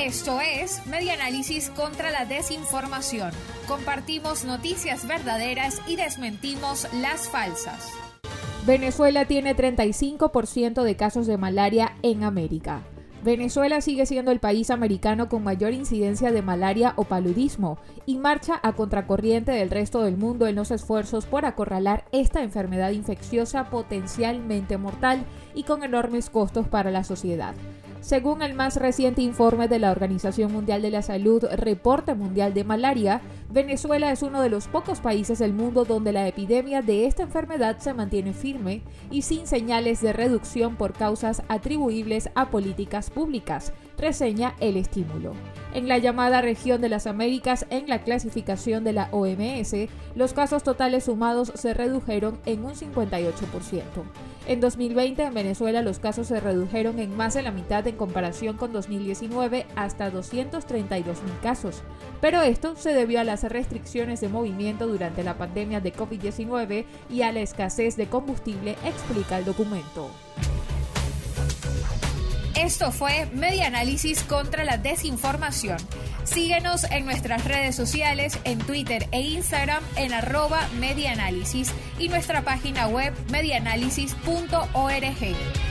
Esto es Media Análisis contra la Desinformación. Compartimos noticias verdaderas y desmentimos las falsas. Venezuela tiene 35% de casos de malaria en América. Venezuela sigue siendo el país americano con mayor incidencia de malaria o paludismo y marcha a contracorriente del resto del mundo en los esfuerzos por acorralar esta enfermedad infecciosa potencialmente mortal y con enormes costos para la sociedad. Según el más reciente informe de la Organización Mundial de la Salud, Reporte Mundial de Malaria, Venezuela es uno de los pocos países del mundo donde la epidemia de esta enfermedad se mantiene firme y sin señales de reducción por causas atribuibles a políticas públicas, reseña el estímulo. En la llamada región de las Américas, en la clasificación de la OMS, los casos totales sumados se redujeron en un 58%. En 2020 en Venezuela los casos se redujeron en más de la mitad en comparación con 2019 hasta 232 mil casos. Pero esto se debió a las restricciones de movimiento durante la pandemia de COVID-19 y a la escasez de combustible, explica el documento. Esto fue Media Análisis contra la Desinformación. Síguenos en nuestras redes sociales, en Twitter e Instagram en arroba y nuestra página web medianálisis.org.